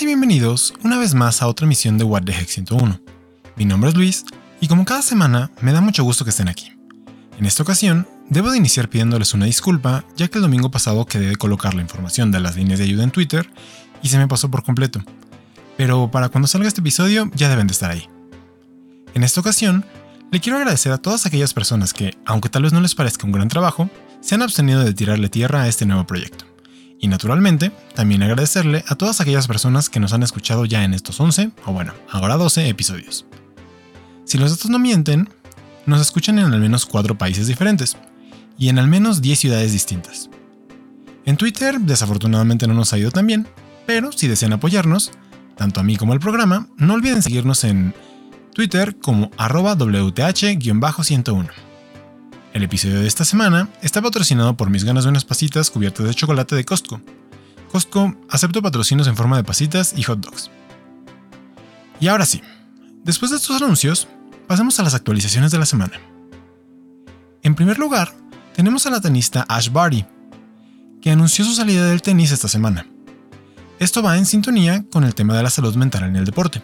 Y bienvenidos una vez más a otra emisión de What the Heck 101. Mi nombre es Luis y como cada semana me da mucho gusto que estén aquí. En esta ocasión, debo de iniciar pidiéndoles una disculpa ya que el domingo pasado quedé de colocar la información de las líneas de ayuda en Twitter y se me pasó por completo. Pero para cuando salga este episodio ya deben de estar ahí. En esta ocasión, le quiero agradecer a todas aquellas personas que, aunque tal vez no les parezca un gran trabajo, se han abstenido de tirarle tierra a este nuevo proyecto. Y naturalmente, también agradecerle a todas aquellas personas que nos han escuchado ya en estos 11, o bueno, ahora 12 episodios. Si los datos no mienten, nos escuchan en al menos 4 países diferentes, y en al menos 10 ciudades distintas. En Twitter, desafortunadamente no nos ha ido tan bien, pero si desean apoyarnos, tanto a mí como al programa, no olviden seguirnos en Twitter como arroba WTH-101. El episodio de esta semana está patrocinado por mis ganas de unas pasitas cubiertas de chocolate de Costco. Costco acepto patrocinios en forma de pasitas y hot dogs. Y ahora sí, después de estos anuncios, pasemos a las actualizaciones de la semana. En primer lugar, tenemos a la tenista Ash Barty, que anunció su salida del tenis esta semana. Esto va en sintonía con el tema de la salud mental en el deporte.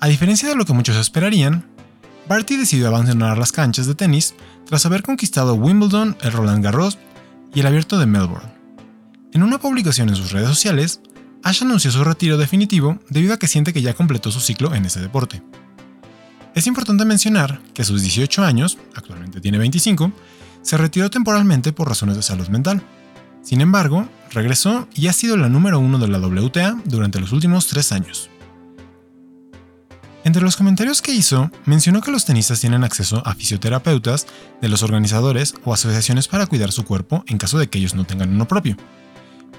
A diferencia de lo que muchos esperarían, Barty decidió abandonar las canchas de tenis tras haber conquistado Wimbledon, el Roland Garros y el Abierto de Melbourne. En una publicación en sus redes sociales, Ash anunció su retiro definitivo debido a que siente que ya completó su ciclo en ese deporte. Es importante mencionar que a sus 18 años, actualmente tiene 25, se retiró temporalmente por razones de salud mental. Sin embargo, regresó y ha sido la número uno de la WTA durante los últimos tres años. Entre los comentarios que hizo, mencionó que los tenistas tienen acceso a fisioterapeutas de los organizadores o asociaciones para cuidar su cuerpo en caso de que ellos no tengan uno propio,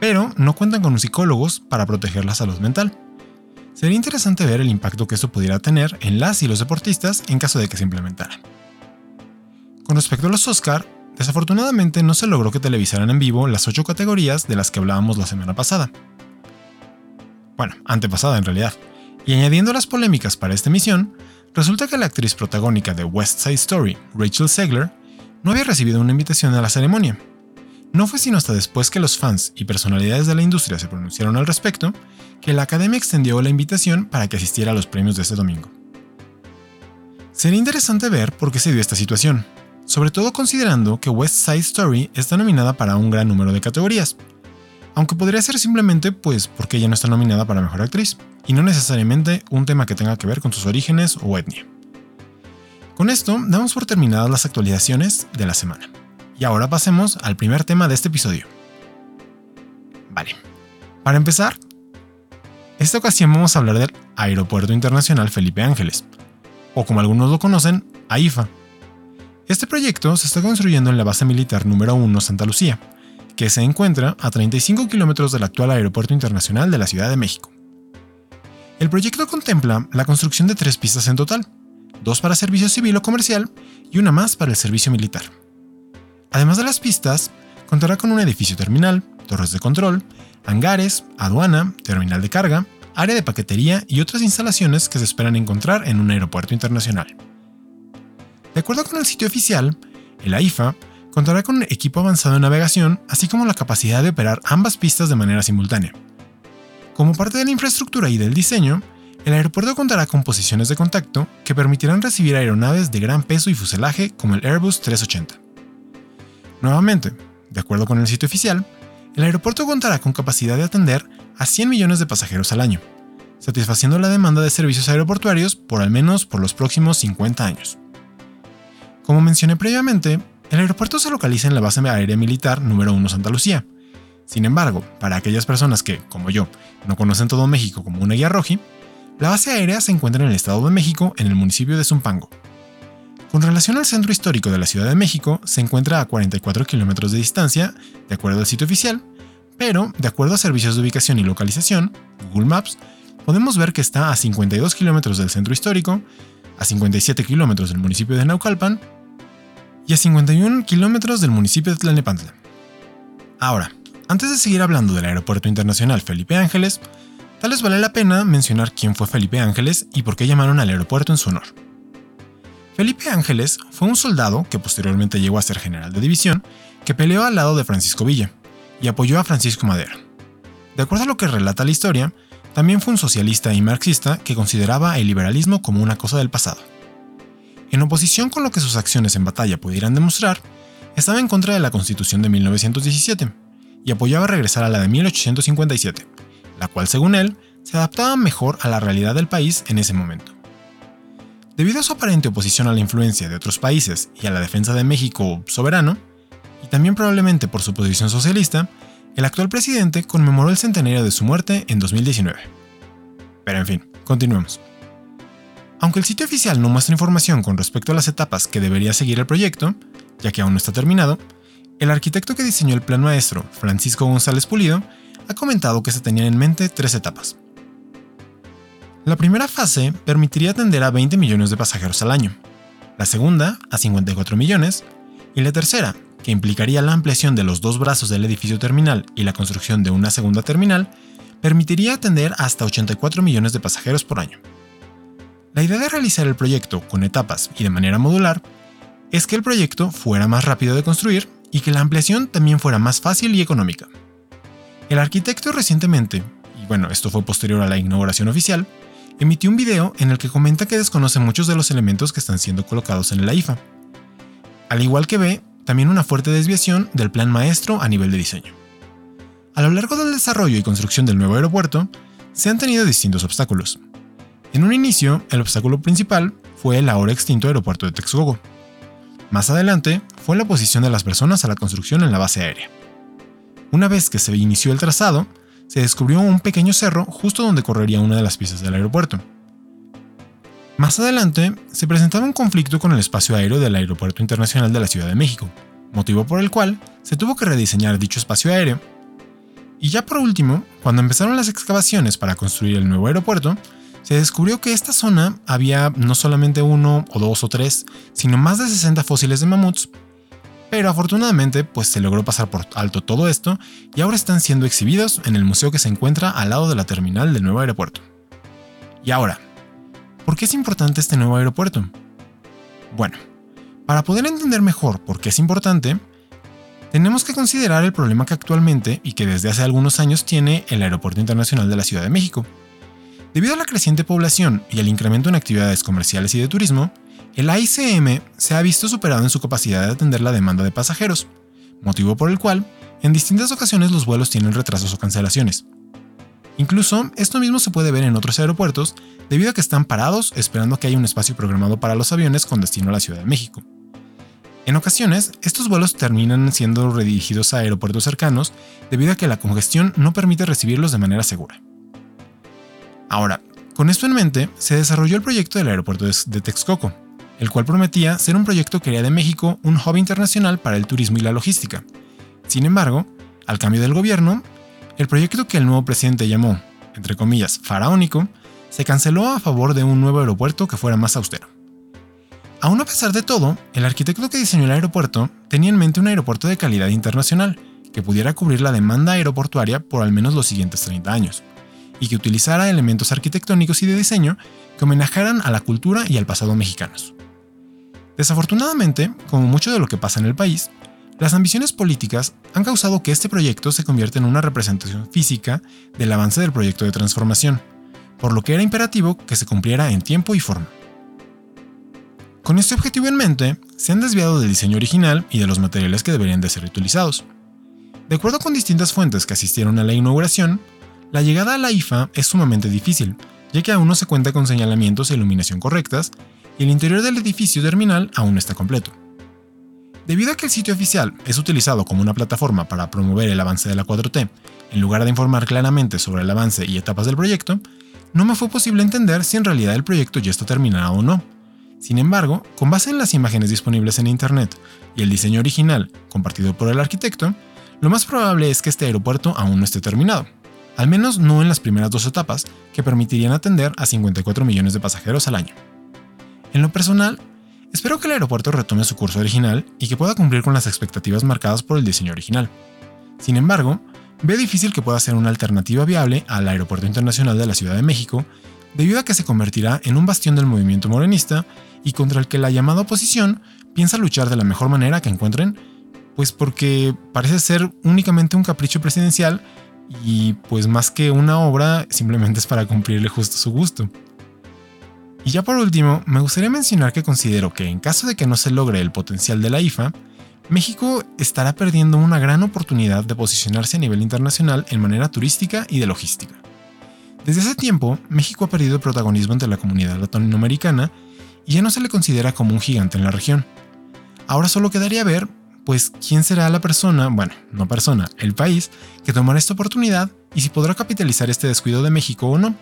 pero no cuentan con psicólogos para proteger la salud mental. Sería interesante ver el impacto que esto pudiera tener en las y los deportistas en caso de que se implementara. Con respecto a los Oscar, desafortunadamente no se logró que televisaran en vivo las ocho categorías de las que hablábamos la semana pasada. Bueno, antepasada en realidad y añadiendo las polémicas para esta emisión, resulta que la actriz protagónica de West Side Story, Rachel Segler, no había recibido una invitación a la ceremonia. No fue sino hasta después que los fans y personalidades de la industria se pronunciaron al respecto, que la academia extendió la invitación para que asistiera a los premios de este domingo. Sería interesante ver por qué se dio esta situación, sobre todo considerando que West Side Story está nominada para un gran número de categorías, aunque podría ser simplemente pues porque ella no está nominada para Mejor Actriz, y no necesariamente un tema que tenga que ver con sus orígenes o etnia. Con esto damos por terminadas las actualizaciones de la semana. Y ahora pasemos al primer tema de este episodio. Vale, para empezar, esta ocasión vamos a hablar del Aeropuerto Internacional Felipe Ángeles, o como algunos lo conocen, AIFA. Este proyecto se está construyendo en la base militar número 1 Santa Lucía, que se encuentra a 35 kilómetros del actual Aeropuerto Internacional de la Ciudad de México. El proyecto contempla la construcción de tres pistas en total, dos para servicio civil o comercial y una más para el servicio militar. Además de las pistas, contará con un edificio terminal, torres de control, hangares, aduana, terminal de carga, área de paquetería y otras instalaciones que se esperan encontrar en un aeropuerto internacional. De acuerdo con el sitio oficial, el AIFA contará con un equipo avanzado de navegación, así como la capacidad de operar ambas pistas de manera simultánea. Como parte de la infraestructura y del diseño, el aeropuerto contará con posiciones de contacto que permitirán recibir aeronaves de gran peso y fuselaje como el Airbus 380. Nuevamente, de acuerdo con el sitio oficial, el aeropuerto contará con capacidad de atender a 100 millones de pasajeros al año, satisfaciendo la demanda de servicios aeroportuarios por al menos por los próximos 50 años. Como mencioné previamente, el aeropuerto se localiza en la base aérea militar número 1 Santa Lucía, sin embargo, para aquellas personas que, como yo, no conocen todo México como una guía roji, la base aérea se encuentra en el Estado de México, en el municipio de Zumpango. Con relación al centro histórico de la Ciudad de México, se encuentra a 44 kilómetros de distancia, de acuerdo al sitio oficial, pero, de acuerdo a servicios de ubicación y localización, Google Maps, podemos ver que está a 52 kilómetros del centro histórico, a 57 kilómetros del municipio de Naucalpan y a 51 kilómetros del municipio de Tlalnepantla. Ahora, antes de seguir hablando del Aeropuerto Internacional Felipe Ángeles, tal vez vale la pena mencionar quién fue Felipe Ángeles y por qué llamaron al aeropuerto en su honor. Felipe Ángeles fue un soldado que posteriormente llegó a ser general de división, que peleó al lado de Francisco Villa y apoyó a Francisco Madero. De acuerdo a lo que relata la historia, también fue un socialista y marxista que consideraba el liberalismo como una cosa del pasado. En oposición con lo que sus acciones en batalla pudieran demostrar, estaba en contra de la Constitución de 1917 y apoyaba regresar a la de 1857, la cual según él se adaptaba mejor a la realidad del país en ese momento. Debido a su aparente oposición a la influencia de otros países y a la defensa de México soberano, y también probablemente por su posición socialista, el actual presidente conmemoró el centenario de su muerte en 2019. Pero en fin, continuemos. Aunque el sitio oficial no muestra información con respecto a las etapas que debería seguir el proyecto, ya que aún no está terminado, el arquitecto que diseñó el plan maestro, Francisco González Pulido, ha comentado que se tenían en mente tres etapas. La primera fase permitiría atender a 20 millones de pasajeros al año, la segunda a 54 millones y la tercera, que implicaría la ampliación de los dos brazos del edificio terminal y la construcción de una segunda terminal, permitiría atender hasta 84 millones de pasajeros por año. La idea de realizar el proyecto con etapas y de manera modular es que el proyecto fuera más rápido de construir y que la ampliación también fuera más fácil y económica. El arquitecto recientemente, y bueno, esto fue posterior a la inauguración oficial, emitió un video en el que comenta que desconoce muchos de los elementos que están siendo colocados en el AIFA. Al igual que ve también una fuerte desviación del plan maestro a nivel de diseño. A lo largo del desarrollo y construcción del nuevo aeropuerto, se han tenido distintos obstáculos. En un inicio, el obstáculo principal fue el ahora extinto aeropuerto de Texcoco. Más adelante, fue la oposición de las personas a la construcción en la base aérea. Una vez que se inició el trazado, se descubrió un pequeño cerro justo donde correría una de las pistas del aeropuerto. Más adelante, se presentaba un conflicto con el espacio aéreo del Aeropuerto Internacional de la Ciudad de México, motivo por el cual se tuvo que rediseñar dicho espacio aéreo. Y ya por último, cuando empezaron las excavaciones para construir el nuevo aeropuerto, se descubrió que esta zona había no solamente uno o dos o tres, sino más de 60 fósiles de mamuts pero afortunadamente, pues se logró pasar por alto todo esto y ahora están siendo exhibidos en el museo que se encuentra al lado de la terminal del nuevo aeropuerto. Y ahora, ¿por qué es importante este nuevo aeropuerto? Bueno, para poder entender mejor por qué es importante, tenemos que considerar el problema que actualmente y que desde hace algunos años tiene el Aeropuerto Internacional de la Ciudad de México. Debido a la creciente población y al incremento en actividades comerciales y de turismo, el AICM se ha visto superado en su capacidad de atender la demanda de pasajeros, motivo por el cual, en distintas ocasiones los vuelos tienen retrasos o cancelaciones. Incluso, esto mismo se puede ver en otros aeropuertos debido a que están parados esperando que haya un espacio programado para los aviones con destino a la Ciudad de México. En ocasiones, estos vuelos terminan siendo redirigidos a aeropuertos cercanos debido a que la congestión no permite recibirlos de manera segura. Ahora, con esto en mente, se desarrolló el proyecto del aeropuerto de Texcoco, el cual prometía ser un proyecto que haría de México un hub internacional para el turismo y la logística. Sin embargo, al cambio del gobierno, el proyecto que el nuevo presidente llamó, entre comillas, faraónico, se canceló a favor de un nuevo aeropuerto que fuera más austero. Aún a pesar de todo, el arquitecto que diseñó el aeropuerto tenía en mente un aeropuerto de calidad internacional, que pudiera cubrir la demanda aeroportuaria por al menos los siguientes 30 años, y que utilizara elementos arquitectónicos y de diseño que homenajearan a la cultura y al pasado mexicanos. Desafortunadamente, como mucho de lo que pasa en el país, las ambiciones políticas han causado que este proyecto se convierta en una representación física del avance del proyecto de transformación, por lo que era imperativo que se cumpliera en tiempo y forma. Con este objetivo en mente, se han desviado del diseño original y de los materiales que deberían de ser utilizados. De acuerdo con distintas fuentes que asistieron a la inauguración, la llegada a la IFA es sumamente difícil, ya que aún no se cuenta con señalamientos e iluminación correctas y el interior del edificio terminal aún no está completo. Debido a que el sitio oficial es utilizado como una plataforma para promover el avance de la 4T, en lugar de informar claramente sobre el avance y etapas del proyecto, no me fue posible entender si en realidad el proyecto ya está terminado o no. Sin embargo, con base en las imágenes disponibles en Internet y el diseño original compartido por el arquitecto, lo más probable es que este aeropuerto aún no esté terminado, al menos no en las primeras dos etapas que permitirían atender a 54 millones de pasajeros al año. En lo personal, espero que el aeropuerto retome su curso original y que pueda cumplir con las expectativas marcadas por el diseño original. Sin embargo, veo difícil que pueda ser una alternativa viable al Aeropuerto Internacional de la Ciudad de México, debido a que se convertirá en un bastión del movimiento morenista y contra el que la llamada oposición piensa luchar de la mejor manera que encuentren, pues porque parece ser únicamente un capricho presidencial y pues más que una obra simplemente es para cumplirle justo su gusto. Y ya por último, me gustaría mencionar que considero que en caso de que no se logre el potencial de la IFA, México estará perdiendo una gran oportunidad de posicionarse a nivel internacional en manera turística y de logística. Desde hace tiempo, México ha perdido protagonismo entre la comunidad latinoamericana y ya no se le considera como un gigante en la región. Ahora solo quedaría ver, pues, quién será la persona, bueno, no persona, el país, que tomará esta oportunidad y si podrá capitalizar este descuido de México o no.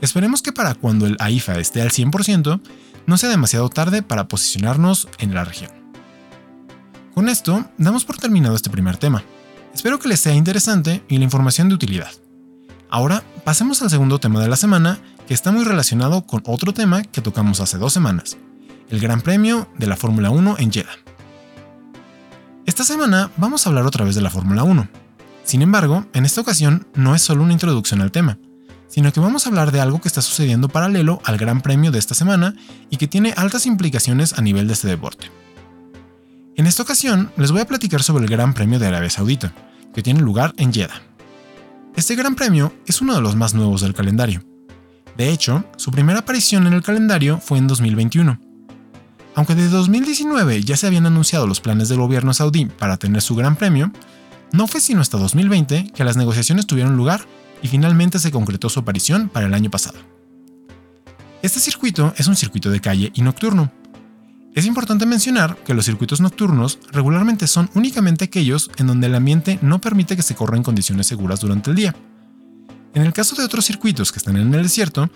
Esperemos que para cuando el AIFA esté al 100%, no sea demasiado tarde para posicionarnos en la región. Con esto, damos por terminado este primer tema. Espero que les sea interesante y la información de utilidad. Ahora, pasemos al segundo tema de la semana, que está muy relacionado con otro tema que tocamos hace dos semanas, el Gran Premio de la Fórmula 1 en Jeddah. Esta semana vamos a hablar otra vez de la Fórmula 1. Sin embargo, en esta ocasión no es solo una introducción al tema, sino que vamos a hablar de algo que está sucediendo paralelo al Gran Premio de esta semana y que tiene altas implicaciones a nivel de este deporte. En esta ocasión les voy a platicar sobre el Gran Premio de Arabia Saudita, que tiene lugar en Jeddah. Este Gran Premio es uno de los más nuevos del calendario. De hecho, su primera aparición en el calendario fue en 2021. Aunque de 2019 ya se habían anunciado los planes del gobierno saudí para tener su Gran Premio, no fue sino hasta 2020 que las negociaciones tuvieron lugar y finalmente se concretó su aparición para el año pasado. Este circuito es un circuito de calle y nocturno. Es importante mencionar que los circuitos nocturnos regularmente son únicamente aquellos en donde el ambiente no permite que se corra en condiciones seguras durante el día. En el caso de otros circuitos que están en el desierto,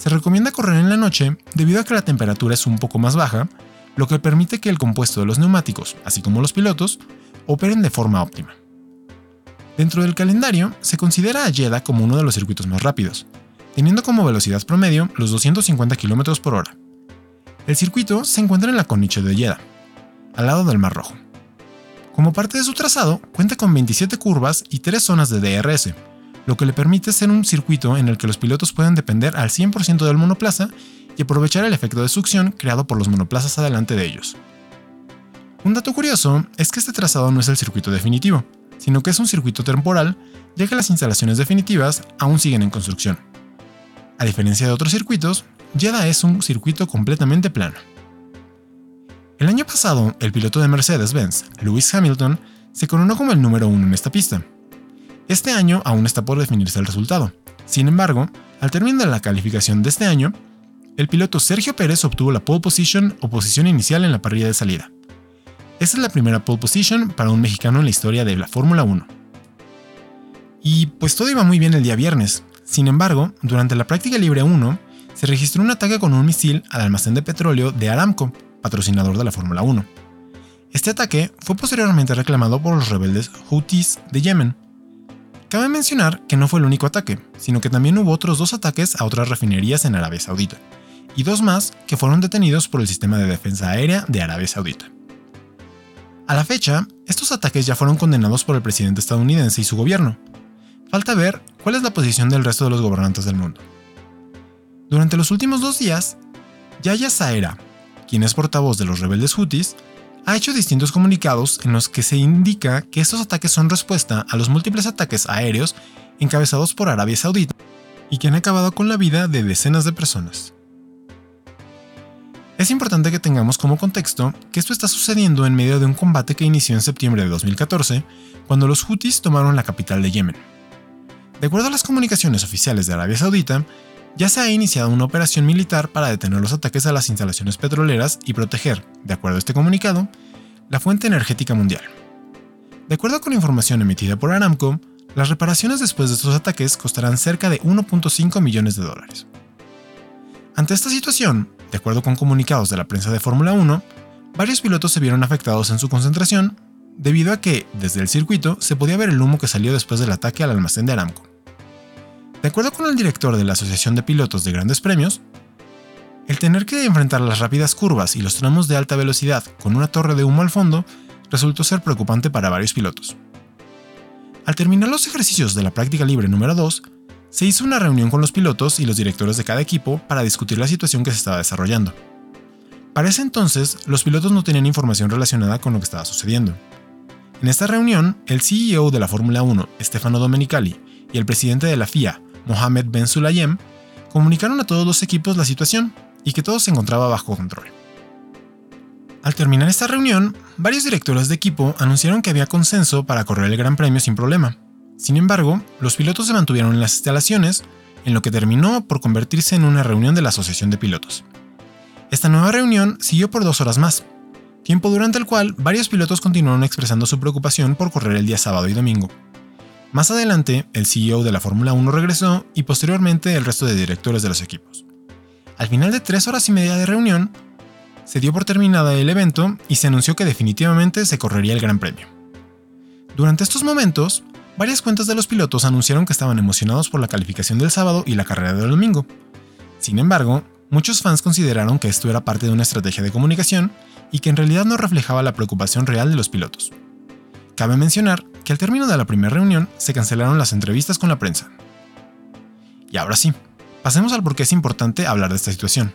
se recomienda correr en la noche debido a que la temperatura es un poco más baja, lo que permite que el compuesto de los neumáticos, así como los pilotos, operen de forma óptima. Dentro del calendario, se considera a Jeddah como uno de los circuitos más rápidos, teniendo como velocidad promedio los 250 km por hora. El circuito se encuentra en la corniche de Jeddah, al lado del Mar Rojo. Como parte de su trazado, cuenta con 27 curvas y 3 zonas de DRS, lo que le permite ser un circuito en el que los pilotos pueden depender al 100% del monoplaza y aprovechar el efecto de succión creado por los monoplazas adelante de ellos. Un dato curioso es que este trazado no es el circuito definitivo, sino que es un circuito temporal, ya que las instalaciones definitivas aún siguen en construcción. A diferencia de otros circuitos, Jeddah es un circuito completamente plano. El año pasado, el piloto de Mercedes-Benz, Lewis Hamilton, se coronó como el número uno en esta pista. Este año aún está por definirse el resultado. Sin embargo, al terminar la calificación de este año, el piloto Sergio Pérez obtuvo la pole position o posición inicial en la parrilla de salida. Esta es la primera pole position para un mexicano en la historia de la Fórmula 1. Y pues todo iba muy bien el día viernes. Sin embargo, durante la práctica libre 1, se registró un ataque con un misil al almacén de petróleo de Aramco, patrocinador de la Fórmula 1. Este ataque fue posteriormente reclamado por los rebeldes Houthis de Yemen. Cabe mencionar que no fue el único ataque, sino que también hubo otros dos ataques a otras refinerías en Arabia Saudita, y dos más que fueron detenidos por el sistema de defensa aérea de Arabia Saudita. A la fecha, estos ataques ya fueron condenados por el presidente estadounidense y su gobierno. Falta ver cuál es la posición del resto de los gobernantes del mundo. Durante los últimos dos días, Yaya Saera, quien es portavoz de los rebeldes Houthis, ha hecho distintos comunicados en los que se indica que estos ataques son respuesta a los múltiples ataques aéreos encabezados por Arabia Saudita y que han acabado con la vida de decenas de personas. Es importante que tengamos como contexto que esto está sucediendo en medio de un combate que inició en septiembre de 2014, cuando los Houthis tomaron la capital de Yemen. De acuerdo a las comunicaciones oficiales de Arabia Saudita, ya se ha iniciado una operación militar para detener los ataques a las instalaciones petroleras y proteger, de acuerdo a este comunicado, la fuente energética mundial. De acuerdo con información emitida por Aramco, las reparaciones después de estos ataques costarán cerca de 1.5 millones de dólares. Ante esta situación, de acuerdo con comunicados de la prensa de Fórmula 1, varios pilotos se vieron afectados en su concentración debido a que, desde el circuito, se podía ver el humo que salió después del ataque al almacén de Aramco. De acuerdo con el director de la Asociación de Pilotos de Grandes Premios, el tener que enfrentar las rápidas curvas y los tramos de alta velocidad con una torre de humo al fondo resultó ser preocupante para varios pilotos. Al terminar los ejercicios de la práctica libre número 2, se hizo una reunión con los pilotos y los directores de cada equipo para discutir la situación que se estaba desarrollando. Para ese entonces, los pilotos no tenían información relacionada con lo que estaba sucediendo. En esta reunión, el CEO de la Fórmula 1, Stefano Domenicali, y el presidente de la FIA, Mohamed Ben Sulayem, comunicaron a todos los equipos la situación y que todo se encontraba bajo control. Al terminar esta reunión, varios directores de equipo anunciaron que había consenso para correr el Gran Premio sin problema. Sin embargo, los pilotos se mantuvieron en las instalaciones, en lo que terminó por convertirse en una reunión de la Asociación de Pilotos. Esta nueva reunión siguió por dos horas más, tiempo durante el cual varios pilotos continuaron expresando su preocupación por correr el día sábado y domingo. Más adelante, el CEO de la Fórmula 1 regresó y posteriormente el resto de directores de los equipos. Al final de tres horas y media de reunión, se dio por terminada el evento y se anunció que definitivamente se correría el Gran Premio. Durante estos momentos, varias cuentas de los pilotos anunciaron que estaban emocionados por la calificación del sábado y la carrera del domingo. Sin embargo, muchos fans consideraron que esto era parte de una estrategia de comunicación y que en realidad no reflejaba la preocupación real de los pilotos. Cabe mencionar al término de la primera reunión se cancelaron las entrevistas con la prensa. Y ahora sí, pasemos al por qué es importante hablar de esta situación.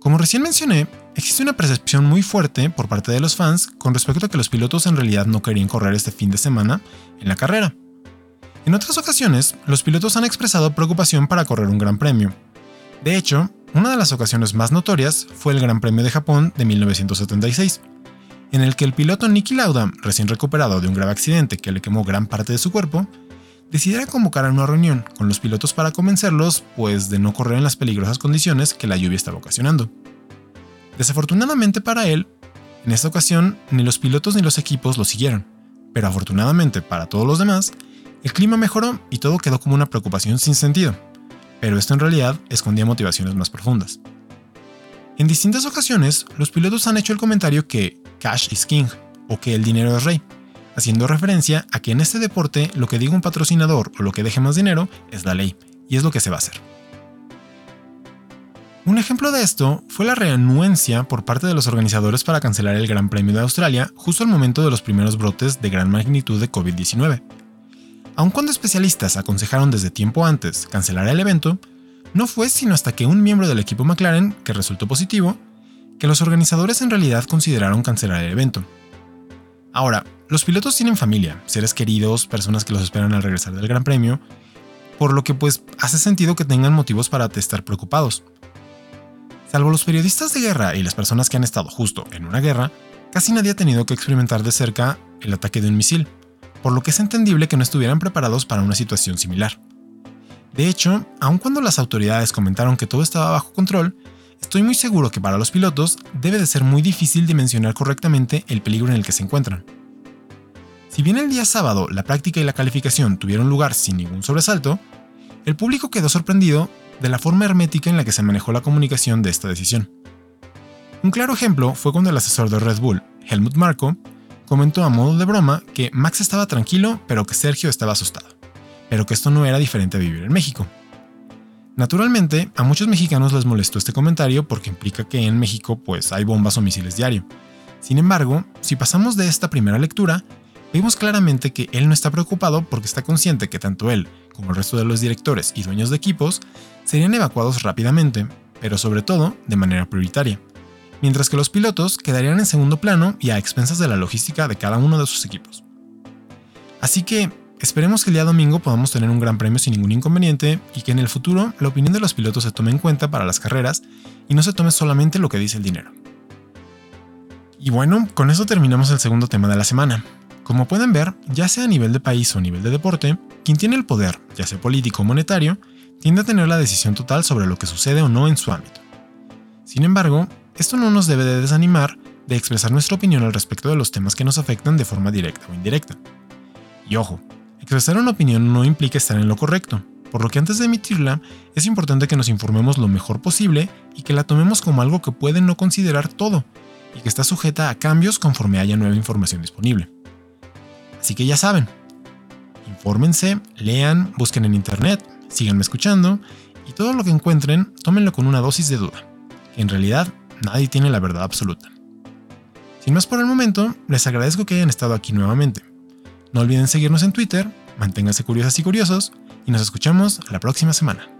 Como recién mencioné, existe una percepción muy fuerte por parte de los fans con respecto a que los pilotos en realidad no querían correr este fin de semana en la carrera. En otras ocasiones, los pilotos han expresado preocupación para correr un gran premio. De hecho, una de las ocasiones más notorias fue el Gran Premio de Japón de 1976, en el que el piloto Niki Lauda, recién recuperado de un grave accidente que le quemó gran parte de su cuerpo, decidiera convocar a una reunión con los pilotos para convencerlos pues de no correr en las peligrosas condiciones que la lluvia estaba ocasionando. Desafortunadamente para él, en esta ocasión ni los pilotos ni los equipos lo siguieron, pero afortunadamente para todos los demás, el clima mejoró y todo quedó como una preocupación sin sentido, pero esto en realidad escondía motivaciones más profundas. En distintas ocasiones, los pilotos han hecho el comentario que cash is king o que el dinero es rey, haciendo referencia a que en este deporte lo que diga un patrocinador o lo que deje más dinero es la ley, y es lo que se va a hacer. Un ejemplo de esto fue la reanuencia por parte de los organizadores para cancelar el Gran Premio de Australia justo al momento de los primeros brotes de gran magnitud de COVID-19. Aun cuando especialistas aconsejaron desde tiempo antes cancelar el evento, no fue sino hasta que un miembro del equipo McLaren, que resultó positivo, que los organizadores en realidad consideraron cancelar el evento. Ahora, los pilotos tienen familia, seres queridos, personas que los esperan al regresar del Gran Premio, por lo que pues hace sentido que tengan motivos para estar preocupados. Salvo los periodistas de guerra y las personas que han estado justo en una guerra, casi nadie ha tenido que experimentar de cerca el ataque de un misil, por lo que es entendible que no estuvieran preparados para una situación similar. De hecho, aun cuando las autoridades comentaron que todo estaba bajo control, estoy muy seguro que para los pilotos debe de ser muy difícil dimensionar correctamente el peligro en el que se encuentran. Si bien el día sábado la práctica y la calificación tuvieron lugar sin ningún sobresalto, el público quedó sorprendido de la forma hermética en la que se manejó la comunicación de esta decisión. Un claro ejemplo fue cuando el asesor de Red Bull, Helmut Marko, comentó a modo de broma que Max estaba tranquilo pero que Sergio estaba asustado pero que esto no era diferente a vivir en México. Naturalmente, a muchos mexicanos les molestó este comentario porque implica que en México pues hay bombas o misiles diario. Sin embargo, si pasamos de esta primera lectura, vemos claramente que él no está preocupado porque está consciente que tanto él como el resto de los directores y dueños de equipos serían evacuados rápidamente, pero sobre todo de manera prioritaria, mientras que los pilotos quedarían en segundo plano y a expensas de la logística de cada uno de sus equipos. Así que Esperemos que el día domingo podamos tener un gran premio sin ningún inconveniente y que en el futuro la opinión de los pilotos se tome en cuenta para las carreras y no se tome solamente lo que dice el dinero. Y bueno, con eso terminamos el segundo tema de la semana. Como pueden ver, ya sea a nivel de país o a nivel de deporte, quien tiene el poder, ya sea político o monetario, tiende a tener la decisión total sobre lo que sucede o no en su ámbito. Sin embargo, esto no nos debe de desanimar de expresar nuestra opinión al respecto de los temas que nos afectan de forma directa o indirecta. Y ojo, Expresar una opinión no implica estar en lo correcto, por lo que antes de emitirla es importante que nos informemos lo mejor posible y que la tomemos como algo que puede no considerar todo y que está sujeta a cambios conforme haya nueva información disponible. Así que ya saben, infórmense, lean, busquen en internet, síganme escuchando y todo lo que encuentren tómenlo con una dosis de duda, que en realidad nadie tiene la verdad absoluta. Sin más por el momento, les agradezco que hayan estado aquí nuevamente. No olviden seguirnos en Twitter, manténganse curiosas y curiosos, y nos escuchamos la próxima semana.